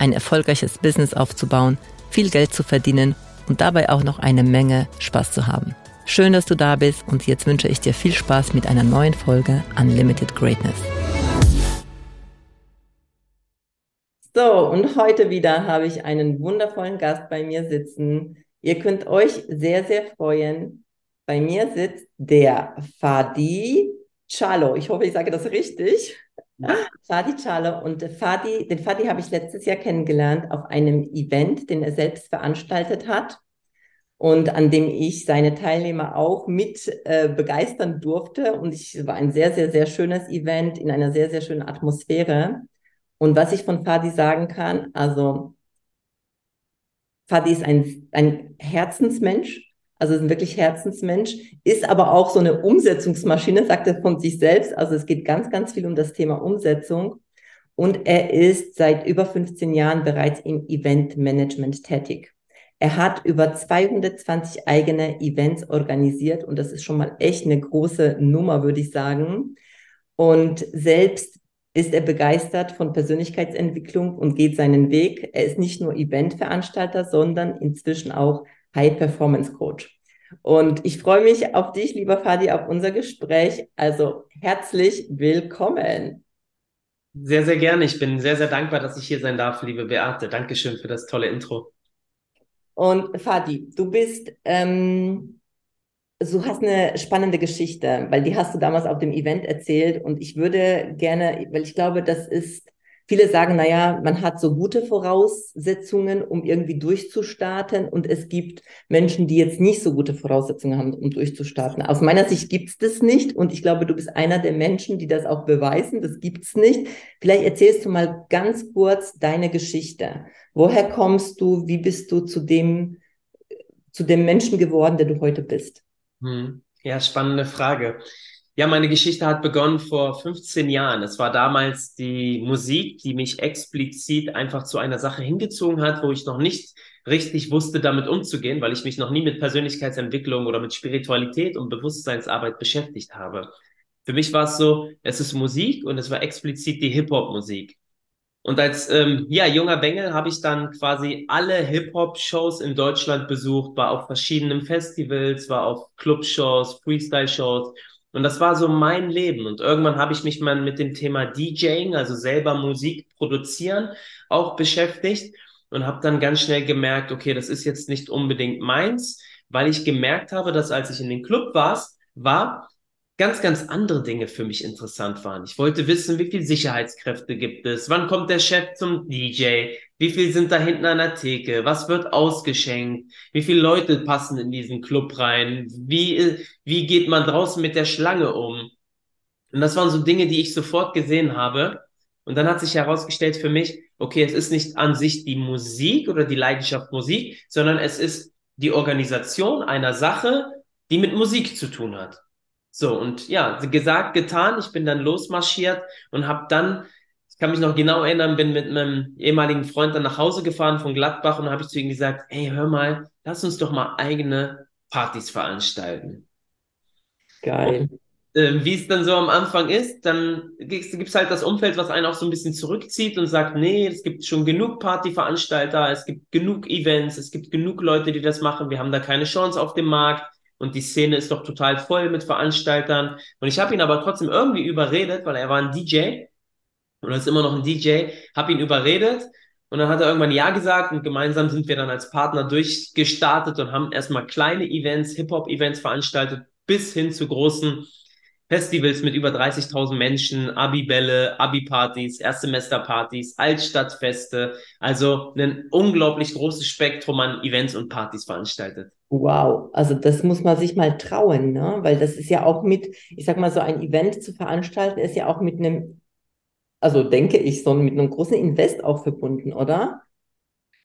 ein erfolgreiches Business aufzubauen, viel Geld zu verdienen und dabei auch noch eine Menge Spaß zu haben. Schön, dass du da bist und jetzt wünsche ich dir viel Spaß mit einer neuen Folge Unlimited Greatness. So, und heute wieder habe ich einen wundervollen Gast bei mir sitzen. Ihr könnt euch sehr, sehr freuen. Bei mir sitzt der Fadi Chalo. Ich hoffe, ich sage das richtig. Fadi Chalo. Und Fadi, den Fadi habe ich letztes Jahr kennengelernt auf einem Event, den er selbst veranstaltet hat und an dem ich seine Teilnehmer auch mit äh, begeistern durfte. Und es war ein sehr, sehr, sehr schönes Event in einer sehr, sehr schönen Atmosphäre. Und was ich von Fadi sagen kann, also Fadi ist ein, ein Herzensmensch, also ist ein wirklich Herzensmensch, ist aber auch so eine Umsetzungsmaschine, sagt er von sich selbst. Also es geht ganz, ganz viel um das Thema Umsetzung. Und er ist seit über 15 Jahren bereits im Eventmanagement tätig. Er hat über 220 eigene Events organisiert und das ist schon mal echt eine große Nummer, würde ich sagen. Und selbst ist er begeistert von Persönlichkeitsentwicklung und geht seinen Weg. Er ist nicht nur Eventveranstalter, sondern inzwischen auch High Performance Coach. Und ich freue mich auf dich, lieber Fadi, auf unser Gespräch. Also herzlich willkommen. Sehr, sehr gerne. Ich bin sehr, sehr dankbar, dass ich hier sein darf, liebe Beate. Dankeschön für das tolle Intro. Und Fadi, du bist, ähm, du hast eine spannende Geschichte, weil die hast du damals auf dem Event erzählt und ich würde gerne, weil ich glaube, das ist Viele sagen, naja, man hat so gute Voraussetzungen, um irgendwie durchzustarten und es gibt Menschen, die jetzt nicht so gute Voraussetzungen haben, um durchzustarten. Aus meiner Sicht gibt es das nicht und ich glaube, du bist einer der Menschen, die das auch beweisen. Das gibt es nicht. Vielleicht erzählst du mal ganz kurz deine Geschichte. Woher kommst du? Wie bist du zu dem, zu dem Menschen geworden, der du heute bist? Hm. Ja, spannende Frage. Ja, meine Geschichte hat begonnen vor 15 Jahren. Es war damals die Musik, die mich explizit einfach zu einer Sache hingezogen hat, wo ich noch nicht richtig wusste, damit umzugehen, weil ich mich noch nie mit Persönlichkeitsentwicklung oder mit Spiritualität und Bewusstseinsarbeit beschäftigt habe. Für mich war es so, es ist Musik und es war explizit die Hip-Hop-Musik. Und als ähm, ja, junger Bengel habe ich dann quasi alle Hip-Hop-Shows in Deutschland besucht, war auf verschiedenen Festivals, war auf Club-Shows, Freestyle-Shows und das war so mein Leben. Und irgendwann habe ich mich mal mit dem Thema DJing, also selber Musik produzieren, auch beschäftigt und habe dann ganz schnell gemerkt, okay, das ist jetzt nicht unbedingt meins, weil ich gemerkt habe, dass als ich in den Club war, war ganz, ganz andere Dinge für mich interessant waren. Ich wollte wissen, wie viel Sicherheitskräfte gibt es, wann kommt der Chef zum DJ, wie viel sind da hinten an der Theke, was wird ausgeschenkt, wie viele Leute passen in diesen Club rein, wie, wie geht man draußen mit der Schlange um. Und das waren so Dinge, die ich sofort gesehen habe. Und dann hat sich herausgestellt für mich, okay, es ist nicht an sich die Musik oder die Leidenschaft Musik, sondern es ist die Organisation einer Sache, die mit Musik zu tun hat. So, und ja, gesagt, getan, ich bin dann losmarschiert und habe dann, ich kann mich noch genau erinnern, bin mit meinem ehemaligen Freund dann nach Hause gefahren von Gladbach und habe ich zu ihm gesagt, hey, hör mal, lass uns doch mal eigene Partys veranstalten. Geil. Und, äh, wie es dann so am Anfang ist, dann gibt es halt das Umfeld, was einen auch so ein bisschen zurückzieht und sagt, nee, es gibt schon genug Partyveranstalter, es gibt genug Events, es gibt genug Leute, die das machen, wir haben da keine Chance auf dem Markt und die Szene ist doch total voll mit Veranstaltern. Und ich habe ihn aber trotzdem irgendwie überredet, weil er war ein DJ und er ist immer noch ein DJ, habe ihn überredet. Und dann hat er irgendwann Ja gesagt und gemeinsam sind wir dann als Partner durchgestartet und haben erstmal kleine Events, Hip-Hop-Events veranstaltet, bis hin zu großen Festivals mit über 30.000 Menschen, Abi-Bälle, Abi-Partys, Erstsemesterpartys, Altstadtfeste. Also ein unglaublich großes Spektrum an Events und Partys veranstaltet. Wow, also das muss man sich mal trauen, ne? Weil das ist ja auch mit, ich sag mal, so ein Event zu veranstalten, ist ja auch mit einem, also denke ich, so mit einem großen Invest auch verbunden, oder?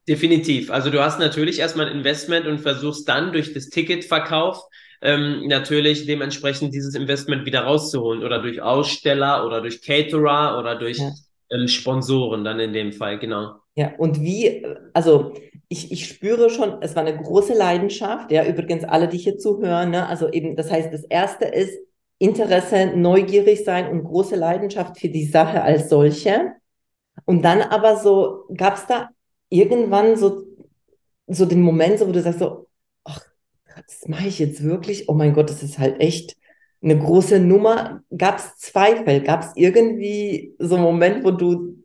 Definitiv. Also du hast natürlich erstmal ein Investment und versuchst dann durch das Ticketverkauf ähm, natürlich dementsprechend dieses Investment wieder rauszuholen oder durch Aussteller oder durch Caterer oder durch ja. ähm, Sponsoren dann in dem Fall, genau. Ja, und wie, also ich, ich spüre schon, es war eine große Leidenschaft, ja, übrigens alle, die hier zuhören, ne? also eben, das heißt, das erste ist Interesse, neugierig sein und große Leidenschaft für die Sache als solche. Und dann aber so, gab es da irgendwann so, so den Moment, so, wo du sagst so, das mache ich jetzt wirklich? Oh mein Gott, das ist halt echt eine große Nummer. Gab es Zweifel? Gab es irgendwie so einen Moment, wo du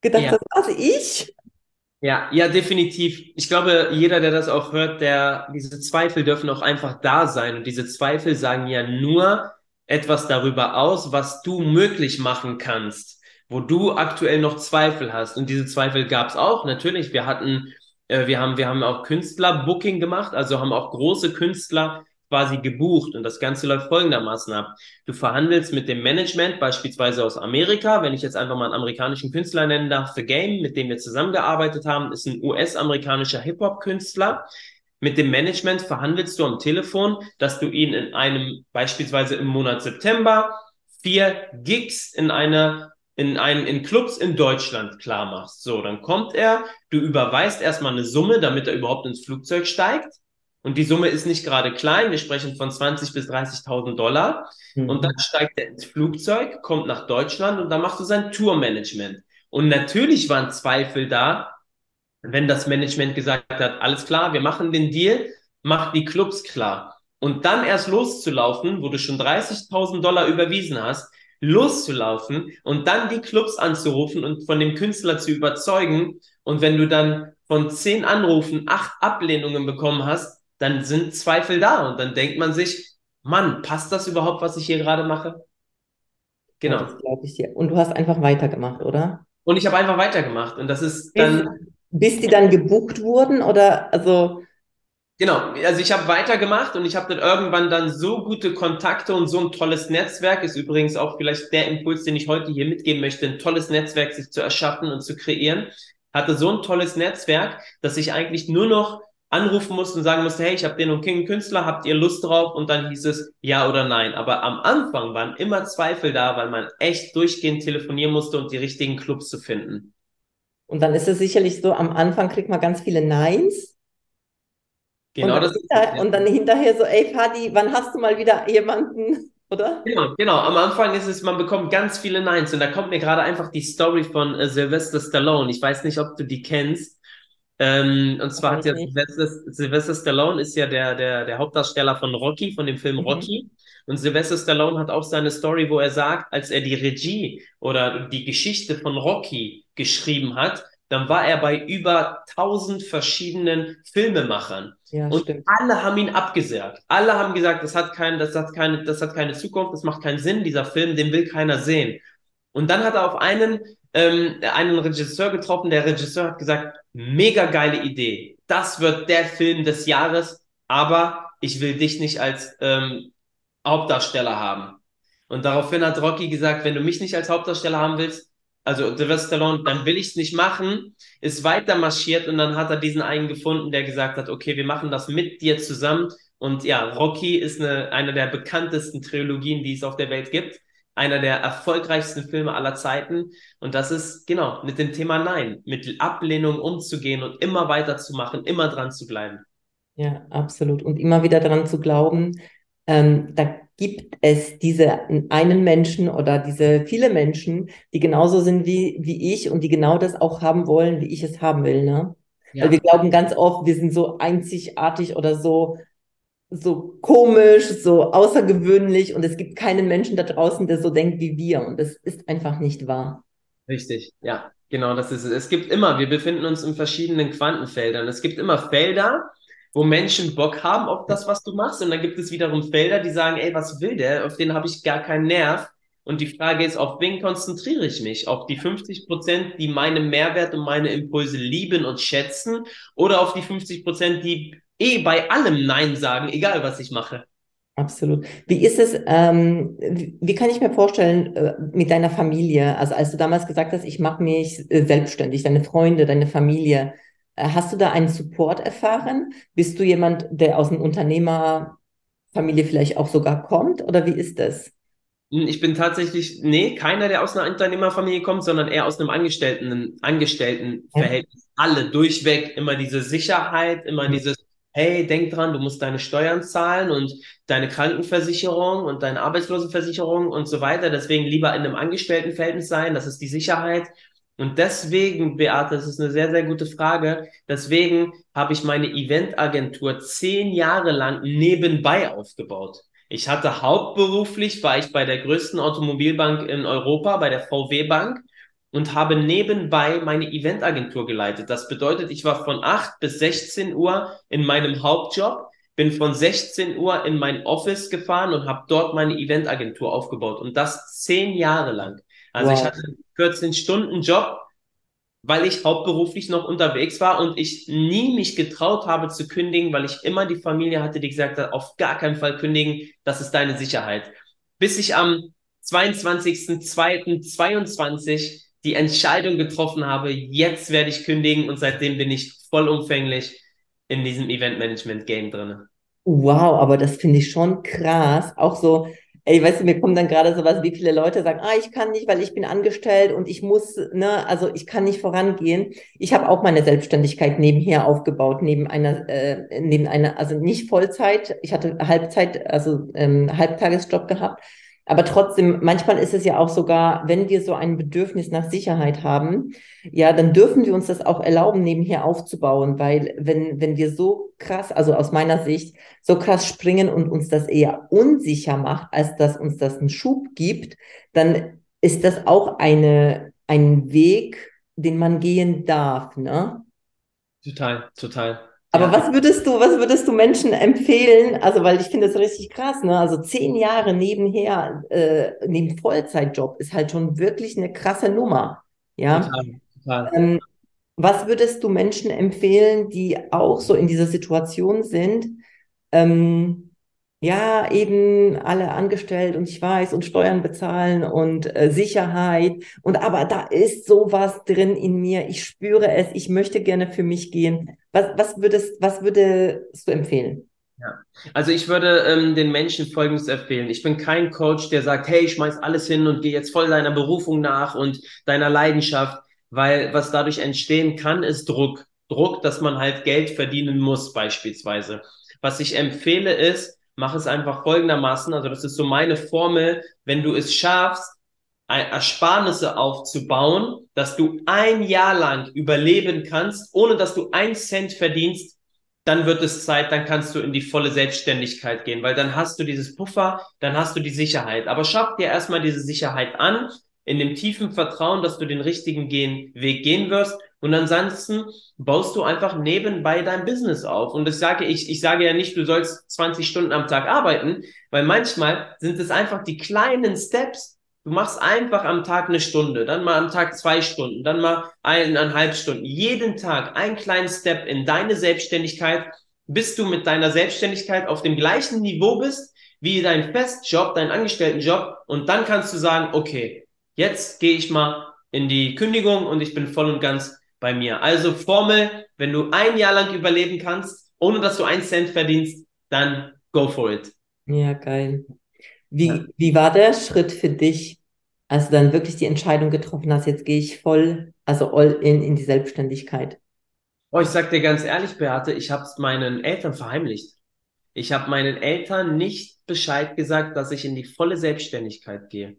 gedacht ja. hast, was ich? Ja, ja, definitiv. Ich glaube, jeder, der das auch hört, der, diese Zweifel dürfen auch einfach da sein. Und diese Zweifel sagen ja nur etwas darüber aus, was du möglich machen kannst, wo du aktuell noch Zweifel hast. Und diese Zweifel gab es auch, natürlich. Wir hatten, äh, wir haben, wir haben auch Künstler-Booking gemacht, also haben auch große Künstler quasi gebucht und das Ganze läuft folgendermaßen ab. Du verhandelst mit dem Management, beispielsweise aus Amerika, wenn ich jetzt einfach mal einen amerikanischen Künstler nennen darf, The Game, mit dem wir zusammengearbeitet haben, ist ein US-amerikanischer Hip-Hop-Künstler. Mit dem Management verhandelst du am Telefon, dass du ihn in einem, beispielsweise im Monat September, vier Gigs in einer in einen in Clubs in Deutschland klar machst. So, dann kommt er, du überweist erstmal eine Summe, damit er überhaupt ins Flugzeug steigt. Und die Summe ist nicht gerade klein. Wir sprechen von 20.000 bis 30.000 Dollar. Mhm. Und dann steigt er ins Flugzeug, kommt nach Deutschland und dann machst du sein Tourmanagement. Und natürlich waren Zweifel da, wenn das Management gesagt hat, alles klar, wir machen den Deal, mach die Clubs klar. Und dann erst loszulaufen, wo du schon 30.000 Dollar überwiesen hast, loszulaufen und dann die Clubs anzurufen und von dem Künstler zu überzeugen. Und wenn du dann von zehn Anrufen acht Ablehnungen bekommen hast, dann sind Zweifel da und dann denkt man sich, Mann, passt das überhaupt, was ich hier gerade mache? Genau. Ja, glaube ich dir. Und du hast einfach weitergemacht, oder? Und ich habe einfach weitergemacht und das ist dann. Bis, die dann gebucht wurden oder also. Genau, also ich habe weitergemacht und ich habe dann irgendwann dann so gute Kontakte und so ein tolles Netzwerk, ist übrigens auch vielleicht der Impuls, den ich heute hier mitgeben möchte, ein tolles Netzwerk sich zu erschaffen und zu kreieren. Hatte so ein tolles Netzwerk, dass ich eigentlich nur noch anrufen musste und sagen musste, hey, ich habe den und King Künstler, habt ihr Lust drauf? Und dann hieß es ja oder nein. Aber am Anfang waren immer Zweifel da, weil man echt durchgehend telefonieren musste, um die richtigen Clubs zu finden. Und dann ist es sicherlich so, am Anfang kriegt man ganz viele Neins. Genau, und das ist ja. Und dann hinterher so, ey Fadi, wann hast du mal wieder jemanden, oder? Genau, genau. Am Anfang ist es, man bekommt ganz viele Neins. Und da kommt mir gerade einfach die Story von äh, Sylvester Stallone. Ich weiß nicht, ob du die kennst. Ähm, und zwar hat ja Sylvester, Sylvester Stallone ist ja der, der, der Hauptdarsteller von Rocky, von dem Film mhm. Rocky. Und Sylvester Stallone hat auch seine Story, wo er sagt, als er die Regie oder die Geschichte von Rocky geschrieben hat, dann war er bei über tausend verschiedenen Filmemachern. Ja, und stimmt. alle haben ihn abgesagt. Alle haben gesagt, das hat, kein, das, hat keine, das hat keine Zukunft, das macht keinen Sinn, dieser Film, den will keiner sehen. Und dann hat er auf einen ähm, einen Regisseur getroffen. Der Regisseur hat gesagt, mega geile Idee. Das wird der Film des Jahres, aber ich will dich nicht als ähm, Hauptdarsteller haben. Und daraufhin hat Rocky gesagt, wenn du mich nicht als Hauptdarsteller haben willst, also Sylvester Stallone, dann will ich es nicht machen, ist weiter marschiert und dann hat er diesen einen gefunden, der gesagt hat, okay, wir machen das mit dir zusammen. Und ja, Rocky ist eine, eine der bekanntesten Trilogien, die es auf der Welt gibt einer der erfolgreichsten Filme aller Zeiten. Und das ist genau mit dem Thema Nein, mit Ablehnung umzugehen und immer weiterzumachen, immer dran zu bleiben. Ja, absolut. Und immer wieder daran zu glauben, ähm, da gibt es diese einen Menschen oder diese viele Menschen, die genauso sind wie, wie ich und die genau das auch haben wollen, wie ich es haben will. Ne? Ja. Weil wir glauben ganz oft, wir sind so einzigartig oder so so komisch, so außergewöhnlich und es gibt keinen Menschen da draußen, der so denkt wie wir und das ist einfach nicht wahr. Richtig, ja, genau, das ist es. Es gibt immer, wir befinden uns in verschiedenen Quantenfeldern. Es gibt immer Felder, wo Menschen Bock haben auf das, was du machst und dann gibt es wiederum Felder, die sagen, ey, was will der? Auf den habe ich gar keinen Nerv. Und die Frage ist, auf wen konzentriere ich mich? Auf die 50 Prozent, die meine Mehrwert und meine Impulse lieben und schätzen oder auf die 50 Prozent, die eh bei allem Nein sagen, egal was ich mache. Absolut. Wie ist es, ähm, wie kann ich mir vorstellen, äh, mit deiner Familie, also als du damals gesagt hast, ich mache mich äh, selbstständig, deine Freunde, deine Familie, hast du da einen Support erfahren? Bist du jemand, der aus einer Unternehmerfamilie vielleicht auch sogar kommt? Oder wie ist das? Hm, ich bin tatsächlich, nee, keiner, der aus einer Unternehmerfamilie kommt, sondern eher aus einem Angestellten, Angestelltenverhältnis. Ja. Alle durchweg immer diese Sicherheit, immer dieses, hey, denk dran, du musst deine Steuern zahlen und deine Krankenversicherung und deine Arbeitslosenversicherung und so weiter. Deswegen lieber in einem Angestelltenverhältnis sein, das ist die Sicherheit. Und deswegen, Beate, das ist eine sehr, sehr gute Frage. Deswegen habe ich meine Eventagentur zehn Jahre lang nebenbei aufgebaut. Ich hatte hauptberuflich, war ich bei der größten Automobilbank in Europa, bei der VW Bank und habe nebenbei meine Eventagentur geleitet. Das bedeutet, ich war von 8 bis 16 Uhr in meinem Hauptjob, bin von 16 Uhr in mein Office gefahren und habe dort meine Eventagentur aufgebaut und das zehn Jahre lang. Also wow. ich hatte einen 14 Stunden Job weil ich hauptberuflich noch unterwegs war und ich nie mich getraut habe zu kündigen, weil ich immer die Familie hatte, die gesagt hat, auf gar keinen Fall kündigen, das ist deine Sicherheit. Bis ich am 22.02.22 die Entscheidung getroffen habe, jetzt werde ich kündigen und seitdem bin ich vollumfänglich in diesem Event-Management-Game drin. Wow, aber das finde ich schon krass. Auch so, ey, weißt du, mir kommt dann gerade sowas, wie viele Leute sagen, ah, ich kann nicht, weil ich bin angestellt und ich muss, ne, also ich kann nicht vorangehen. Ich habe auch meine Selbstständigkeit nebenher aufgebaut, neben einer, äh, neben einer, also nicht Vollzeit, ich hatte Halbzeit, also ähm, Halbtagesjob gehabt, aber trotzdem, manchmal ist es ja auch sogar, wenn wir so ein Bedürfnis nach Sicherheit haben, ja, dann dürfen wir uns das auch erlauben, nebenher aufzubauen, weil wenn, wenn wir so krass, also aus meiner Sicht, so krass springen und uns das eher unsicher macht, als dass uns das einen Schub gibt, dann ist das auch eine, ein Weg, den man gehen darf, ne? Total, total. Aber was würdest du, was würdest du Menschen empfehlen? Also, weil ich finde das richtig krass, ne? Also zehn Jahre nebenher, äh, neben Vollzeitjob ist halt schon wirklich eine krasse Nummer. Ja. Total, total. Ähm, was würdest du Menschen empfehlen, die auch so in dieser Situation sind? Ähm, ja, eben alle angestellt und ich weiß und Steuern bezahlen und äh, Sicherheit und aber da ist sowas drin in mir. Ich spüre es. Ich möchte gerne für mich gehen. Was, was würdest, was würdest du empfehlen? Ja, also ich würde ähm, den Menschen Folgendes empfehlen. Ich bin kein Coach, der sagt, hey, ich schmeiß alles hin und gehe jetzt voll deiner Berufung nach und deiner Leidenschaft, weil was dadurch entstehen kann, ist Druck. Druck, dass man halt Geld verdienen muss, beispielsweise. Was ich empfehle ist, mach es einfach folgendermaßen. Also das ist so meine Formel. Wenn du es schaffst, Ersparnisse aufzubauen, dass du ein Jahr lang überleben kannst, ohne dass du ein Cent verdienst, dann wird es Zeit, dann kannst du in die volle Selbstständigkeit gehen, weil dann hast du dieses Puffer, dann hast du die Sicherheit. Aber schaff dir erstmal diese Sicherheit an, in dem tiefen Vertrauen, dass du den richtigen gehen, Weg gehen wirst. Und ansonsten baust du einfach nebenbei dein Business auf. Und das sage ich, ich sage ja nicht, du sollst 20 Stunden am Tag arbeiten, weil manchmal sind es einfach die kleinen Steps. Du machst einfach am Tag eine Stunde, dann mal am Tag zwei Stunden, dann mal eineinhalb Stunden. Jeden Tag ein kleinen Step in deine Selbstständigkeit, bis du mit deiner Selbstständigkeit auf dem gleichen Niveau bist wie dein Festjob, dein Angestelltenjob. Und dann kannst du sagen, okay, jetzt gehe ich mal in die Kündigung und ich bin voll und ganz bei mir. Also Formel, wenn du ein Jahr lang überleben kannst, ohne dass du einen Cent verdienst, dann go for it. Ja, geil. Wie, ja. wie war der Schritt für dich, als du dann wirklich die Entscheidung getroffen hast, jetzt gehe ich voll, also all in, in die Selbstständigkeit? Oh, ich sag dir ganz ehrlich, Beate, ich habe es meinen Eltern verheimlicht. Ich habe meinen Eltern nicht Bescheid gesagt, dass ich in die volle Selbstständigkeit gehe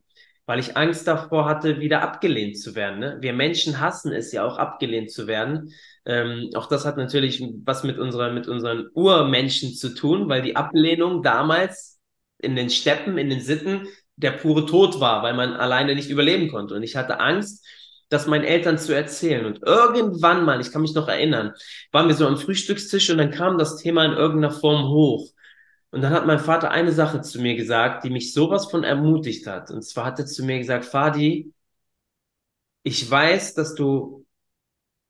weil ich Angst davor hatte, wieder abgelehnt zu werden. Ne? Wir Menschen hassen es ja auch, abgelehnt zu werden. Ähm, auch das hat natürlich was mit, unserer, mit unseren Urmenschen zu tun, weil die Ablehnung damals in den Steppen, in den Sitten, der pure Tod war, weil man alleine nicht überleben konnte. Und ich hatte Angst, das meinen Eltern zu erzählen. Und irgendwann mal, ich kann mich noch erinnern, waren wir so am Frühstückstisch und dann kam das Thema in irgendeiner Form hoch. Und dann hat mein Vater eine Sache zu mir gesagt, die mich sowas von ermutigt hat. Und zwar hat er zu mir gesagt, Fadi, ich weiß, dass du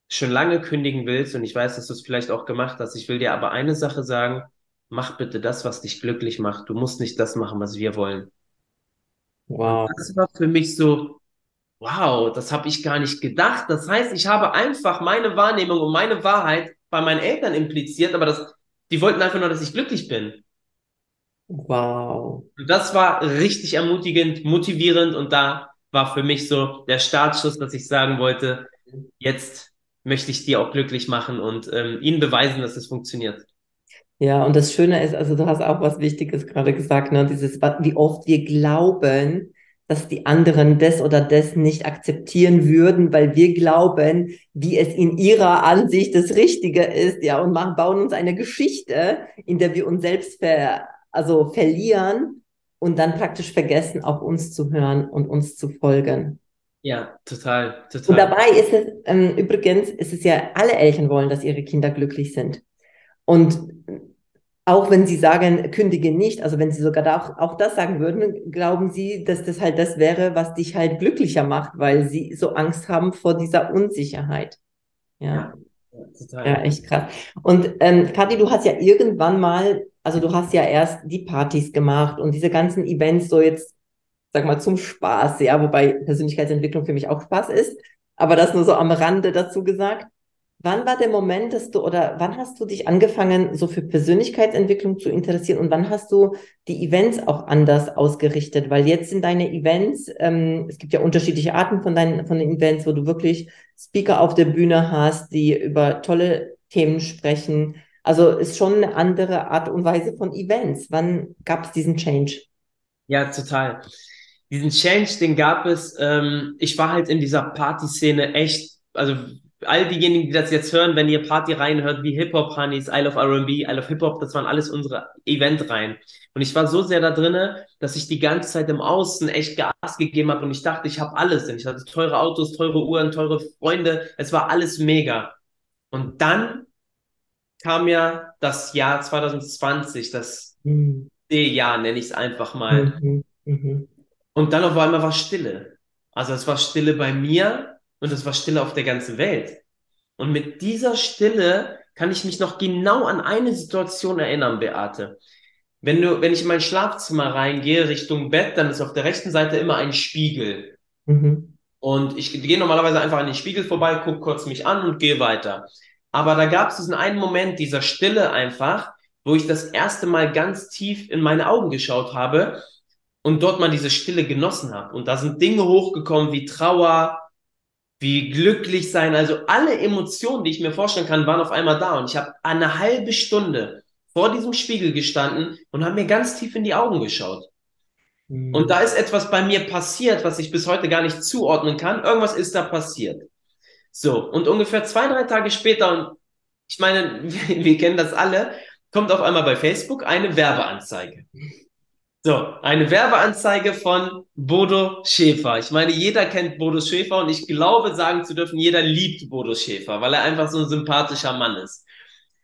schon lange kündigen willst und ich weiß, dass du es vielleicht auch gemacht hast. Ich will dir aber eine Sache sagen, mach bitte das, was dich glücklich macht. Du musst nicht das machen, was wir wollen. Wow. Und das war für mich so, wow, das habe ich gar nicht gedacht. Das heißt, ich habe einfach meine Wahrnehmung und meine Wahrheit bei meinen Eltern impliziert, aber das, die wollten einfach nur, dass ich glücklich bin. Wow. Und das war richtig ermutigend, motivierend und da war für mich so der Startschuss, dass ich sagen wollte, jetzt möchte ich die auch glücklich machen und ähm, ihnen beweisen, dass es funktioniert. Ja, und das Schöne ist, also du hast auch was Wichtiges gerade gesagt, ne? Dieses, wie oft wir glauben, dass die anderen das oder das nicht akzeptieren würden, weil wir glauben, wie es in ihrer Ansicht das Richtige ist, ja, und machen, bauen uns eine Geschichte, in der wir uns selbst ver, also verlieren und dann praktisch vergessen, auf uns zu hören und uns zu folgen. Ja, total, total. Und dabei ist es, ähm, übrigens, ist es ja, alle Eltern wollen, dass ihre Kinder glücklich sind. Und auch wenn Sie sagen, kündige nicht, also wenn Sie sogar da auch, auch das sagen würden, glauben Sie, dass das halt das wäre, was dich halt glücklicher macht, weil Sie so Angst haben vor dieser Unsicherheit. Ja. Ja, total. ja echt krass. Und ähm, Kathi, du hast ja irgendwann mal, also du hast ja erst die Partys gemacht und diese ganzen Events so jetzt, sag mal, zum Spaß, ja, wobei Persönlichkeitsentwicklung für mich auch Spaß ist, aber das nur so am Rande dazu gesagt. Wann war der Moment, dass du oder wann hast du dich angefangen, so für Persönlichkeitsentwicklung zu interessieren und wann hast du die Events auch anders ausgerichtet? Weil jetzt sind deine Events, ähm, es gibt ja unterschiedliche Arten von deinen von den Events, wo du wirklich Speaker auf der Bühne hast, die über tolle Themen sprechen. Also ist schon eine andere Art und Weise von Events. Wann gab es diesen Change? Ja, total. Diesen Change, den gab es. Ähm, ich war halt in dieser Partyszene echt, also all diejenigen, die das jetzt hören, wenn ihr Party reinhört, wie Hip-Hop-Honeys, I Love R&B, I Love Hip-Hop, das waren alles unsere Event-Reihen. Und ich war so sehr da drinne, dass ich die ganze Zeit im Außen echt Gas gegeben habe und ich dachte, ich habe alles. Und ich hatte teure Autos, teure Uhren, teure Freunde. Es war alles mega. Und dann kam ja das Jahr 2020, das mhm. D-Jahr nenne ich es einfach mal. Mhm. Mhm. Und dann auf einmal war Stille. Also es war Stille bei mir, und es war Stille auf der ganzen Welt. Und mit dieser Stille kann ich mich noch genau an eine Situation erinnern, Beate. Wenn du, wenn ich in mein Schlafzimmer reingehe, Richtung Bett, dann ist auf der rechten Seite immer ein Spiegel. Mhm. Und ich gehe normalerweise einfach an den Spiegel vorbei, gucke kurz mich an und gehe weiter. Aber da gab es diesen einen Moment dieser Stille einfach, wo ich das erste Mal ganz tief in meine Augen geschaut habe und dort mal diese Stille genossen habe. Und da sind Dinge hochgekommen wie Trauer, wie glücklich sein. Also alle Emotionen, die ich mir vorstellen kann, waren auf einmal da. Und ich habe eine halbe Stunde vor diesem Spiegel gestanden und habe mir ganz tief in die Augen geschaut. Mhm. Und da ist etwas bei mir passiert, was ich bis heute gar nicht zuordnen kann. Irgendwas ist da passiert. So, und ungefähr zwei, drei Tage später, und ich meine, wir, wir kennen das alle, kommt auf einmal bei Facebook eine Werbeanzeige. So, eine Werbeanzeige von Bodo Schäfer. Ich meine, jeder kennt Bodo Schäfer und ich glaube, sagen zu dürfen, jeder liebt Bodo Schäfer, weil er einfach so ein sympathischer Mann ist.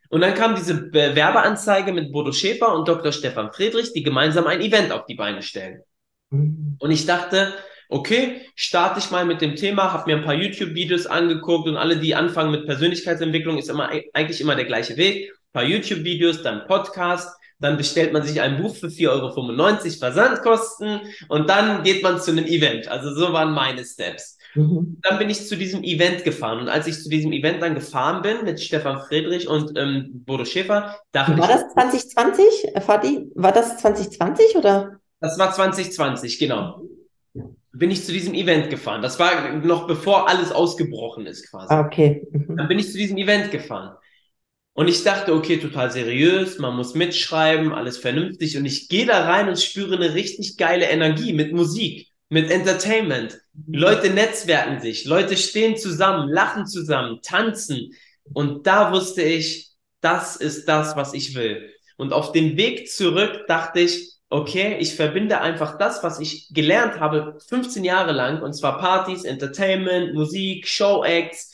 Und dann kam diese Werbeanzeige mit Bodo Schäfer und Dr. Stefan Friedrich, die gemeinsam ein Event auf die Beine stellen. Mhm. Und ich dachte, okay, starte ich mal mit dem Thema, habe mir ein paar YouTube-Videos angeguckt und alle, die anfangen mit Persönlichkeitsentwicklung, ist immer eigentlich immer der gleiche Weg. Ein paar YouTube-Videos, dann Podcast dann bestellt man sich ein Buch für 4,95 Euro Versandkosten und dann geht man zu einem Event. Also so waren meine Steps. Mhm. Dann bin ich zu diesem Event gefahren und als ich zu diesem Event dann gefahren bin mit Stefan Friedrich und ähm, Bodo Schäfer, dachte War ich, das 2020, Fadi? War das 2020 oder? Das war 2020, genau. Bin ich zu diesem Event gefahren. Das war noch bevor alles ausgebrochen ist quasi. Ah, okay. Mhm. Dann bin ich zu diesem Event gefahren. Und ich dachte, okay, total seriös, man muss mitschreiben, alles vernünftig. Und ich gehe da rein und spüre eine richtig geile Energie mit Musik, mit Entertainment. Leute netzwerken sich, Leute stehen zusammen, lachen zusammen, tanzen. Und da wusste ich, das ist das, was ich will. Und auf dem Weg zurück dachte ich, okay, ich verbinde einfach das, was ich gelernt habe, 15 Jahre lang, und zwar Partys, Entertainment, Musik, Show-Acts,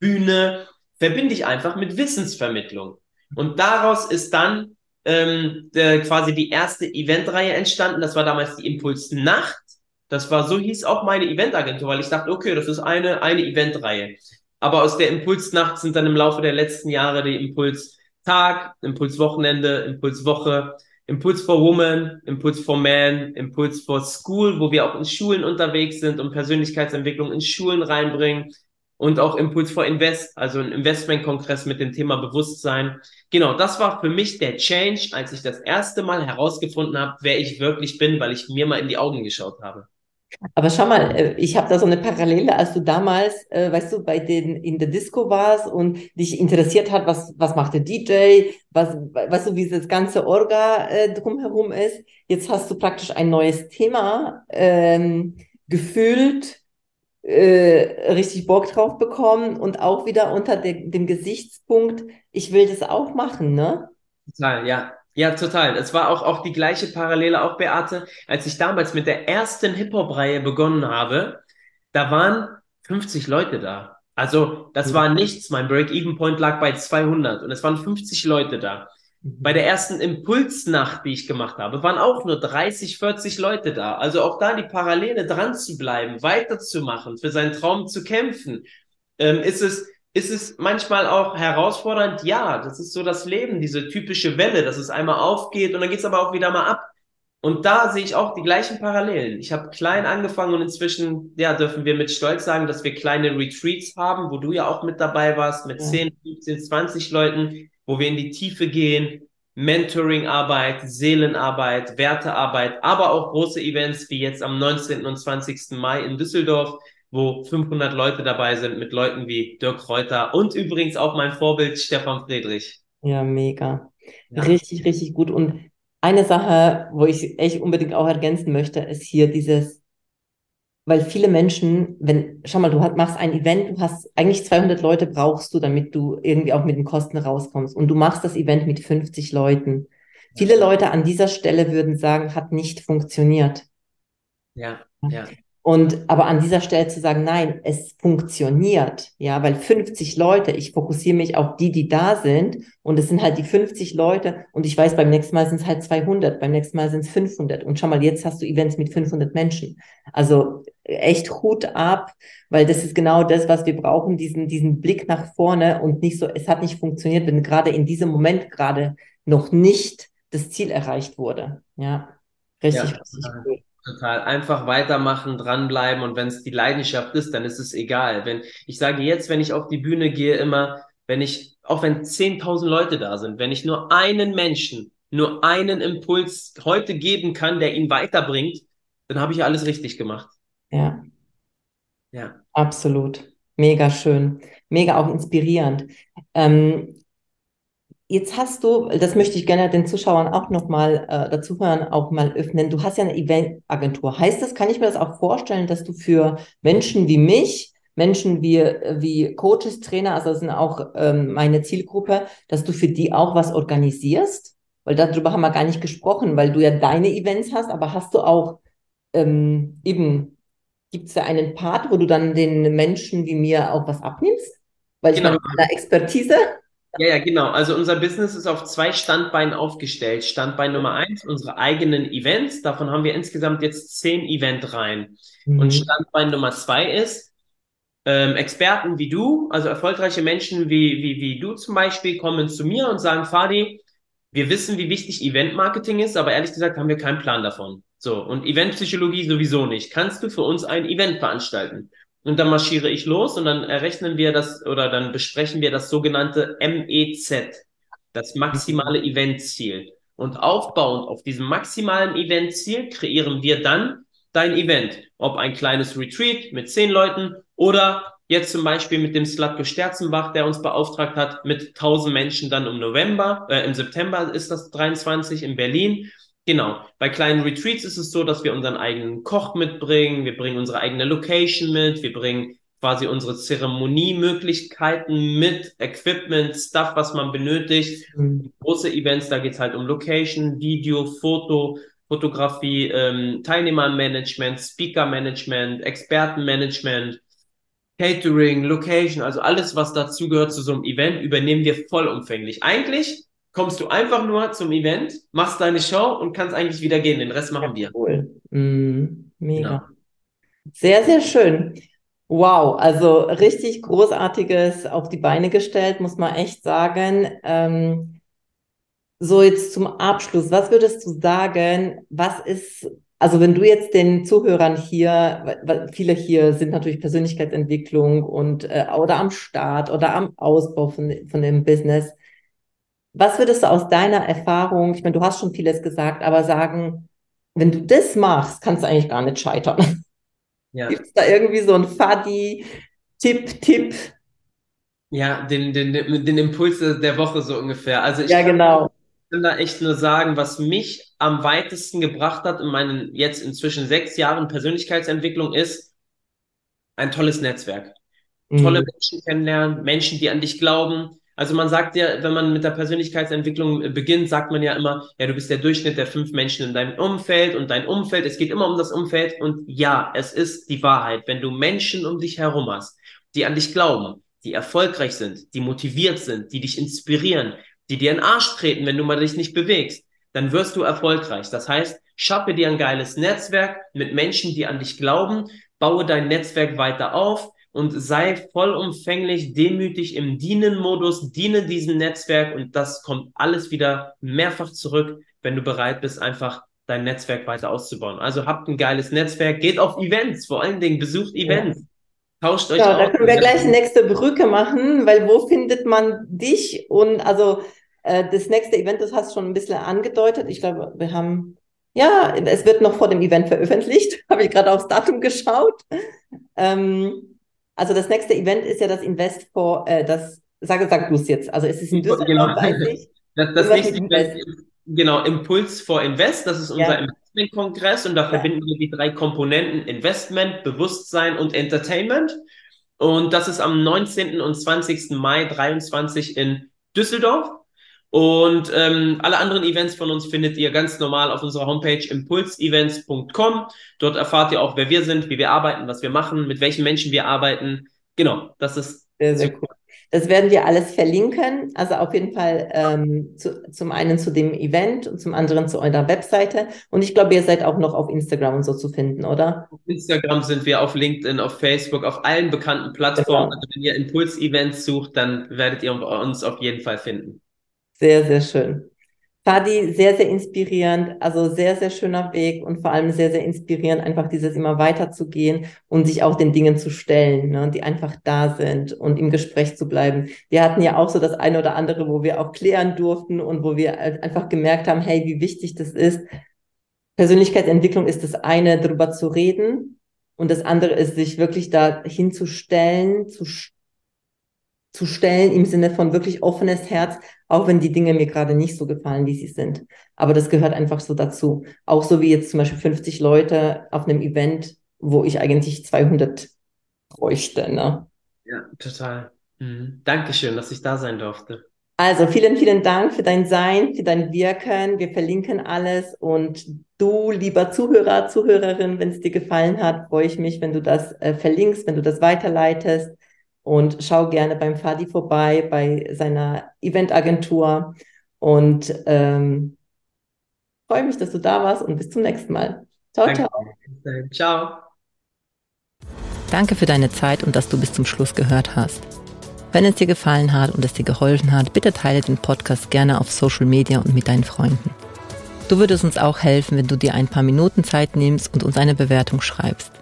Bühne, verbinde ich einfach mit Wissensvermittlung. Und daraus ist dann ähm, äh, quasi die erste Eventreihe entstanden. Das war damals die Impuls Nacht. Das war, so hieß auch meine Eventagentur, weil ich dachte, okay, das ist eine, eine Eventreihe. Aber aus der Impulsnacht sind dann im Laufe der letzten Jahre die Impuls Tag, Impuls Wochenende, Impuls Woche, Impuls for Woman, Impuls for Man, Impuls for School, wo wir auch in Schulen unterwegs sind und Persönlichkeitsentwicklung in Schulen reinbringen und auch Impuls for Invest, also ein Investmentkongress mit dem Thema Bewusstsein. Genau, das war für mich der Change, als ich das erste Mal herausgefunden habe, wer ich wirklich bin, weil ich mir mal in die Augen geschaut habe. Aber schau mal, äh, ich habe da so eine Parallele, als du damals, äh, weißt du, bei den in der Disco warst und dich interessiert hat, was was macht der DJ, was weißt du, wie das ganze Orga äh, drumherum ist. Jetzt hast du praktisch ein neues Thema ähm, gefühlt, äh, richtig Bock drauf bekommen und auch wieder unter de dem Gesichtspunkt, ich will das auch machen, ne? Total, ja. Ja, total. Es war auch, auch die gleiche Parallele, auch Beate, als ich damals mit der ersten Hip-Hop-Reihe begonnen habe, da waren 50 Leute da. Also, das mhm. war nichts. Mein Break-Even-Point lag bei 200 und es waren 50 Leute da. Bei der ersten Impulsnacht, die ich gemacht habe, waren auch nur 30, 40 Leute da. Also auch da die Parallele dran zu bleiben, weiterzumachen, für seinen Traum zu kämpfen. Ähm, ist es, ist es manchmal auch herausfordernd? Ja, das ist so das Leben, diese typische Welle, dass es einmal aufgeht und dann geht es aber auch wieder mal ab. Und da sehe ich auch die gleichen Parallelen. Ich habe klein angefangen und inzwischen, ja, dürfen wir mit Stolz sagen, dass wir kleine Retreats haben, wo du ja auch mit dabei warst, mit ja. 10, 15, 20 Leuten, wo wir in die Tiefe gehen, Mentoring-Arbeit, Seelenarbeit, Wertearbeit, aber auch große Events wie jetzt am 19. und 20. Mai in Düsseldorf, wo 500 Leute dabei sind mit Leuten wie Dirk Reuter und übrigens auch mein Vorbild Stefan Friedrich. Ja, mega. Ja. Richtig, richtig gut. Und eine Sache, wo ich echt unbedingt auch ergänzen möchte, ist hier dieses, weil viele Menschen, wenn, schau mal, du machst ein Event, du hast eigentlich 200 Leute brauchst du, damit du irgendwie auch mit den Kosten rauskommst. Und du machst das Event mit 50 Leuten. Viele Leute an dieser Stelle würden sagen, hat nicht funktioniert. Ja, ja. Und aber an dieser Stelle zu sagen, nein, es funktioniert, ja, weil 50 Leute, ich fokussiere mich auf die, die da sind und es sind halt die 50 Leute und ich weiß, beim nächsten Mal sind es halt 200, beim nächsten Mal sind es 500 und schau mal, jetzt hast du Events mit 500 Menschen. Also echt Hut ab, weil das ist genau das, was wir brauchen, diesen, diesen Blick nach vorne und nicht so, es hat nicht funktioniert, wenn gerade in diesem Moment gerade noch nicht das Ziel erreicht wurde. Ja, richtig, ja, richtig cool. Total. Einfach weitermachen, dranbleiben und wenn es die Leidenschaft ist, dann ist es egal. Wenn ich sage jetzt, wenn ich auf die Bühne gehe, immer, wenn ich, auch wenn 10.000 Leute da sind, wenn ich nur einen Menschen, nur einen Impuls heute geben kann, der ihn weiterbringt, dann habe ich alles richtig gemacht. Ja. Ja. Absolut. Mega schön. Mega auch inspirierend. Ähm, Jetzt hast du, das möchte ich gerne den Zuschauern auch nochmal äh, dazu hören, auch mal öffnen. Du hast ja eine Eventagentur. Heißt das, kann ich mir das auch vorstellen, dass du für Menschen wie mich, Menschen wie, wie Coaches, Trainer, also das sind auch ähm, meine Zielgruppe, dass du für die auch was organisierst? Weil darüber haben wir gar nicht gesprochen, weil du ja deine Events hast, aber hast du auch ähm, eben, gibt es da einen Part, wo du dann den Menschen wie mir auch was abnimmst? Weil ich genau. meine, Expertise ja, ja, genau. Also unser Business ist auf zwei Standbeinen aufgestellt. Standbein Nummer eins, unsere eigenen Events. Davon haben wir insgesamt jetzt zehn Eventreihen. Mhm. Und Standbein Nummer zwei ist, ähm, Experten wie du, also erfolgreiche Menschen wie, wie, wie du zum Beispiel, kommen zu mir und sagen, Fadi, wir wissen, wie wichtig Eventmarketing ist, aber ehrlich gesagt haben wir keinen Plan davon. So, und Eventpsychologie sowieso nicht. Kannst du für uns ein Event veranstalten? Und dann marschiere ich los und dann errechnen wir das oder dann besprechen wir das sogenannte MEZ, das maximale Eventziel. Und aufbauend auf diesem maximalen Eventziel kreieren wir dann dein Event. Ob ein kleines Retreat mit zehn Leuten oder jetzt zum Beispiel mit dem Slatko Sterzenbach, der uns beauftragt hat, mit 1000 Menschen dann im November, äh, im September ist das 23 in Berlin. Genau. Bei kleinen Retreats ist es so, dass wir unseren eigenen Koch mitbringen, wir bringen unsere eigene Location mit, wir bringen quasi unsere Zeremoniemöglichkeiten mit, Equipment, Stuff, was man benötigt. Mhm. Große Events, da geht's halt um Location, Video, Foto, Fotografie, ähm, Teilnehmermanagement, Speakermanagement, Expertenmanagement, Catering, Location, also alles, was dazu gehört zu so einem Event, übernehmen wir vollumfänglich. Eigentlich kommst du einfach nur zum Event, machst deine Show und kannst eigentlich wieder gehen. Den Rest machen wir. Cool. Mm, mega. Genau. Sehr, sehr schön. Wow, also richtig großartiges auf die Beine gestellt, muss man echt sagen. Ähm, so jetzt zum Abschluss, was würdest du sagen, was ist, also wenn du jetzt den Zuhörern hier, viele hier sind natürlich Persönlichkeitsentwicklung und äh, oder am Start oder am Ausbau von, von dem Business. Was würdest du aus deiner Erfahrung, ich meine, du hast schon vieles gesagt, aber sagen, wenn du das machst, kannst du eigentlich gar nicht scheitern. Ja. Gibt es da irgendwie so ein Faddy, Tipp? Ja, den, den, den Impuls der Woche so ungefähr. Also ich ja, genau. kann da echt nur sagen, was mich am weitesten gebracht hat in meinen jetzt inzwischen sechs Jahren Persönlichkeitsentwicklung ist ein tolles Netzwerk. Mhm. Tolle Menschen kennenlernen, Menschen, die an dich glauben, also man sagt ja, wenn man mit der Persönlichkeitsentwicklung äh, beginnt, sagt man ja immer, ja, du bist der Durchschnitt der fünf Menschen in deinem Umfeld und dein Umfeld, es geht immer um das Umfeld und ja, es ist die Wahrheit. Wenn du Menschen um dich herum hast, die an dich glauben, die erfolgreich sind, die motiviert sind, die dich inspirieren, die dir in den Arsch treten, wenn du mal dich nicht bewegst, dann wirst du erfolgreich. Das heißt, schappe dir ein geiles Netzwerk mit Menschen, die an dich glauben, baue dein Netzwerk weiter auf, und sei vollumfänglich demütig im Dienen-Modus, diene diesem Netzwerk und das kommt alles wieder mehrfach zurück, wenn du bereit bist, einfach dein Netzwerk weiter auszubauen. Also habt ein geiles Netzwerk, geht auf Events, vor allen Dingen besucht Events. Ja. Tauscht euch ja, aus. Da können wir gleich nächste Brücke machen, weil wo findet man dich? Und also äh, das nächste Event, das hast du schon ein bisschen angedeutet. Ich glaube, wir haben, ja, es wird noch vor dem Event veröffentlicht. Habe ich gerade aufs Datum geschaut. Ähm, also das nächste Event ist ja das Invest for, äh, das, sag, sag du es jetzt. Also es ist in Düsseldorf, genau. weiß ich. Das, das nächste Event ist, genau, Impuls for Invest, das ist unser ja. Investment-Kongress und da ja. verbinden wir die drei Komponenten Investment, Bewusstsein und Entertainment. Und das ist am 19. und 20. Mai 23 in Düsseldorf. Und ähm, alle anderen Events von uns findet ihr ganz normal auf unserer Homepage impulsevents.com. Dort erfahrt ihr auch, wer wir sind, wie wir arbeiten, was wir machen, mit welchen Menschen wir arbeiten. Genau, das ist sehr, sehr cool. Das werden wir alles verlinken. Also auf jeden Fall ähm, zu, zum einen zu dem Event und zum anderen zu eurer Webseite. Und ich glaube, ihr seid auch noch auf Instagram und so zu finden, oder? Auf Instagram sind wir, auf LinkedIn, auf Facebook, auf allen bekannten Plattformen. Genau. Also wenn ihr Impuls-Events sucht, dann werdet ihr uns auf jeden Fall finden. Sehr, sehr schön. Fadi, sehr, sehr inspirierend, also sehr, sehr schöner Weg und vor allem sehr, sehr inspirierend, einfach dieses immer weiterzugehen und sich auch den Dingen zu stellen, ne, die einfach da sind und im Gespräch zu bleiben. Wir hatten ja auch so das eine oder andere, wo wir auch klären durften und wo wir einfach gemerkt haben, hey, wie wichtig das ist. Persönlichkeitsentwicklung ist das eine, darüber zu reden und das andere ist, sich wirklich da hinzustellen, zu zu stellen im Sinne von wirklich offenes Herz, auch wenn die Dinge mir gerade nicht so gefallen, wie sie sind. Aber das gehört einfach so dazu. Auch so wie jetzt zum Beispiel 50 Leute auf einem Event, wo ich eigentlich 200 bräuchte. Ne? Ja, total. Mhm. Dankeschön, dass ich da sein durfte. Also vielen, vielen Dank für dein Sein, für dein Wirken. Wir verlinken alles und du, lieber Zuhörer, Zuhörerin, wenn es dir gefallen hat, freue ich mich, wenn du das äh, verlinkst, wenn du das weiterleitest und schau gerne beim Fadi vorbei, bei seiner Eventagentur und ähm, freue mich, dass du da warst und bis zum nächsten Mal. Ciao, Danke. ciao. Ciao. Danke für deine Zeit und dass du bis zum Schluss gehört hast. Wenn es dir gefallen hat und es dir geholfen hat, bitte teile den Podcast gerne auf Social Media und mit deinen Freunden. Du würdest uns auch helfen, wenn du dir ein paar Minuten Zeit nimmst und uns eine Bewertung schreibst.